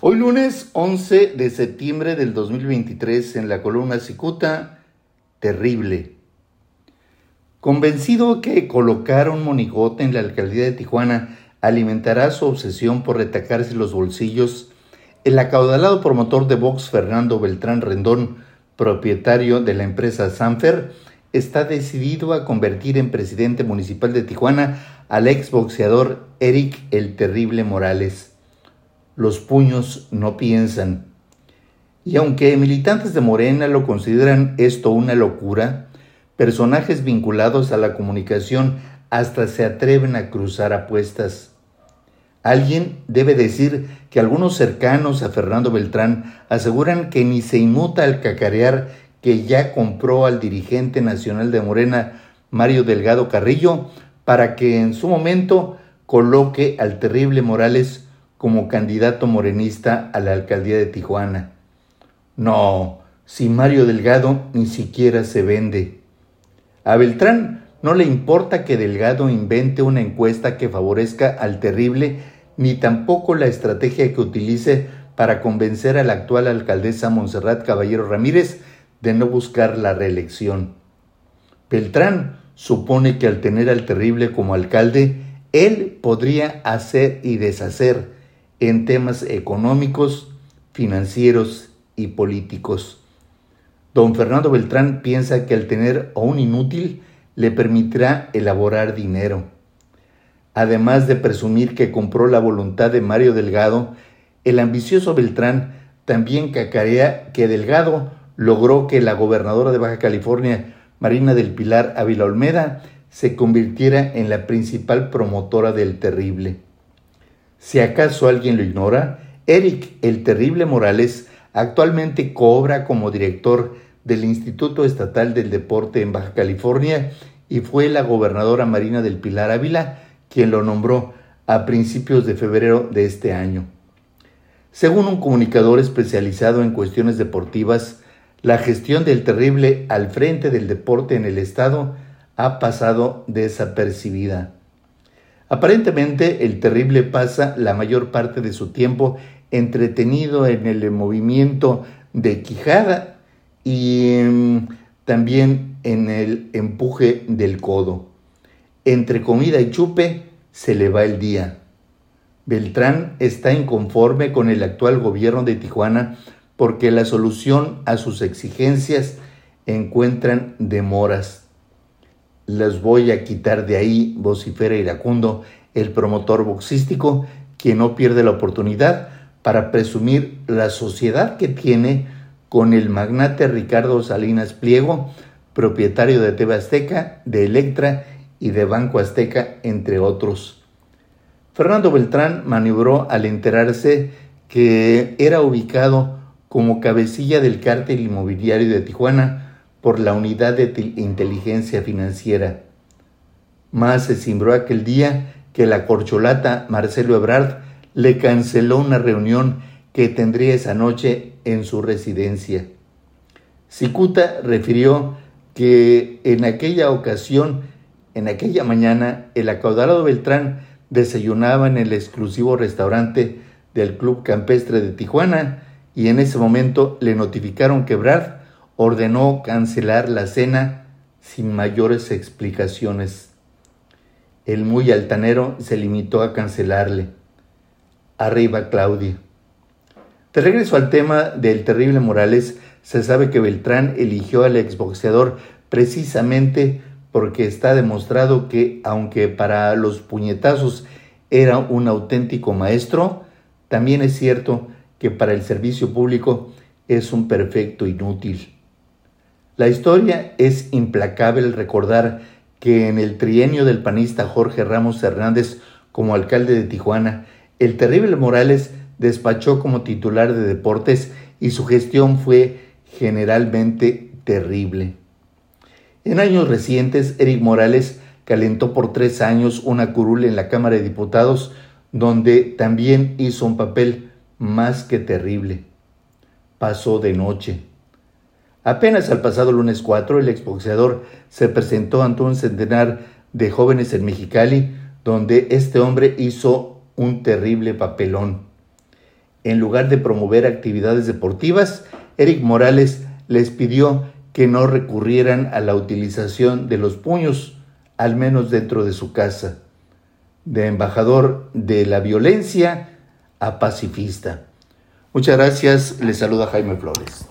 Hoy lunes 11 de septiembre del 2023 en la columna Cicuta, terrible. Convencido que colocar un monigote en la alcaldía de Tijuana alimentará su obsesión por retacarse los bolsillos, el acaudalado promotor de Vox Fernando Beltrán Rendón, propietario de la empresa Sanfer, está decidido a convertir en presidente municipal de Tijuana al exboxeador Eric el Terrible Morales los puños no piensan. Y aunque militantes de Morena lo consideran esto una locura, personajes vinculados a la comunicación hasta se atreven a cruzar apuestas. Alguien debe decir que algunos cercanos a Fernando Beltrán aseguran que ni se inmuta al cacarear que ya compró al dirigente nacional de Morena, Mario Delgado Carrillo, para que en su momento coloque al terrible Morales como candidato morenista a la alcaldía de Tijuana. No, si Mario Delgado ni siquiera se vende. A Beltrán no le importa que Delgado invente una encuesta que favorezca al terrible, ni tampoco la estrategia que utilice para convencer a la actual alcaldesa Montserrat Caballero Ramírez de no buscar la reelección. Beltrán supone que al tener al terrible como alcalde, él podría hacer y deshacer, en temas económicos, financieros y políticos. Don Fernando Beltrán piensa que al tener a un inútil le permitirá elaborar dinero. Además de presumir que compró la voluntad de Mario Delgado, el ambicioso Beltrán también cacarea que Delgado logró que la gobernadora de Baja California, Marina del Pilar Ávila Olmeda, se convirtiera en la principal promotora del terrible. Si acaso alguien lo ignora, Eric el Terrible Morales actualmente cobra como director del Instituto Estatal del Deporte en Baja California y fue la gobernadora Marina del Pilar Ávila quien lo nombró a principios de febrero de este año. Según un comunicador especializado en cuestiones deportivas, la gestión del terrible al frente del deporte en el estado ha pasado desapercibida. Aparentemente el terrible pasa la mayor parte de su tiempo entretenido en el movimiento de quijada y em, también en el empuje del codo. Entre comida y chupe se le va el día. Beltrán está inconforme con el actual gobierno de Tijuana porque la solución a sus exigencias encuentran demoras les voy a quitar de ahí, vocifera iracundo, el promotor boxístico, que no pierde la oportunidad para presumir la sociedad que tiene con el magnate Ricardo Salinas Pliego, propietario de TV Azteca, de Electra y de Banco Azteca, entre otros. Fernando Beltrán maniobró al enterarse que era ubicado como cabecilla del cártel inmobiliario de Tijuana, por la unidad de inteligencia financiera. Más se cimbró aquel día que la corcholata Marcelo Ebrard le canceló una reunión que tendría esa noche en su residencia. Cicuta refirió que en aquella ocasión, en aquella mañana, el acaudalado Beltrán desayunaba en el exclusivo restaurante del Club Campestre de Tijuana y en ese momento le notificaron que Ebrard ordenó cancelar la cena sin mayores explicaciones. El muy altanero se limitó a cancelarle. Arriba Claudia. De regreso al tema del terrible Morales, se sabe que Beltrán eligió al exboxeador precisamente porque está demostrado que, aunque para los puñetazos era un auténtico maestro, también es cierto que para el servicio público es un perfecto inútil. La historia es implacable recordar que en el trienio del panista Jorge Ramos Hernández como alcalde de Tijuana, el terrible Morales despachó como titular de deportes y su gestión fue generalmente terrible. En años recientes, Eric Morales calentó por tres años una curul en la Cámara de Diputados, donde también hizo un papel más que terrible. Pasó de noche. Apenas al pasado lunes 4, el exboxeador se presentó ante un centenar de jóvenes en Mexicali, donde este hombre hizo un terrible papelón. En lugar de promover actividades deportivas, Eric Morales les pidió que no recurrieran a la utilización de los puños, al menos dentro de su casa. De embajador de la violencia a pacifista. Muchas gracias, les saluda Jaime Flores.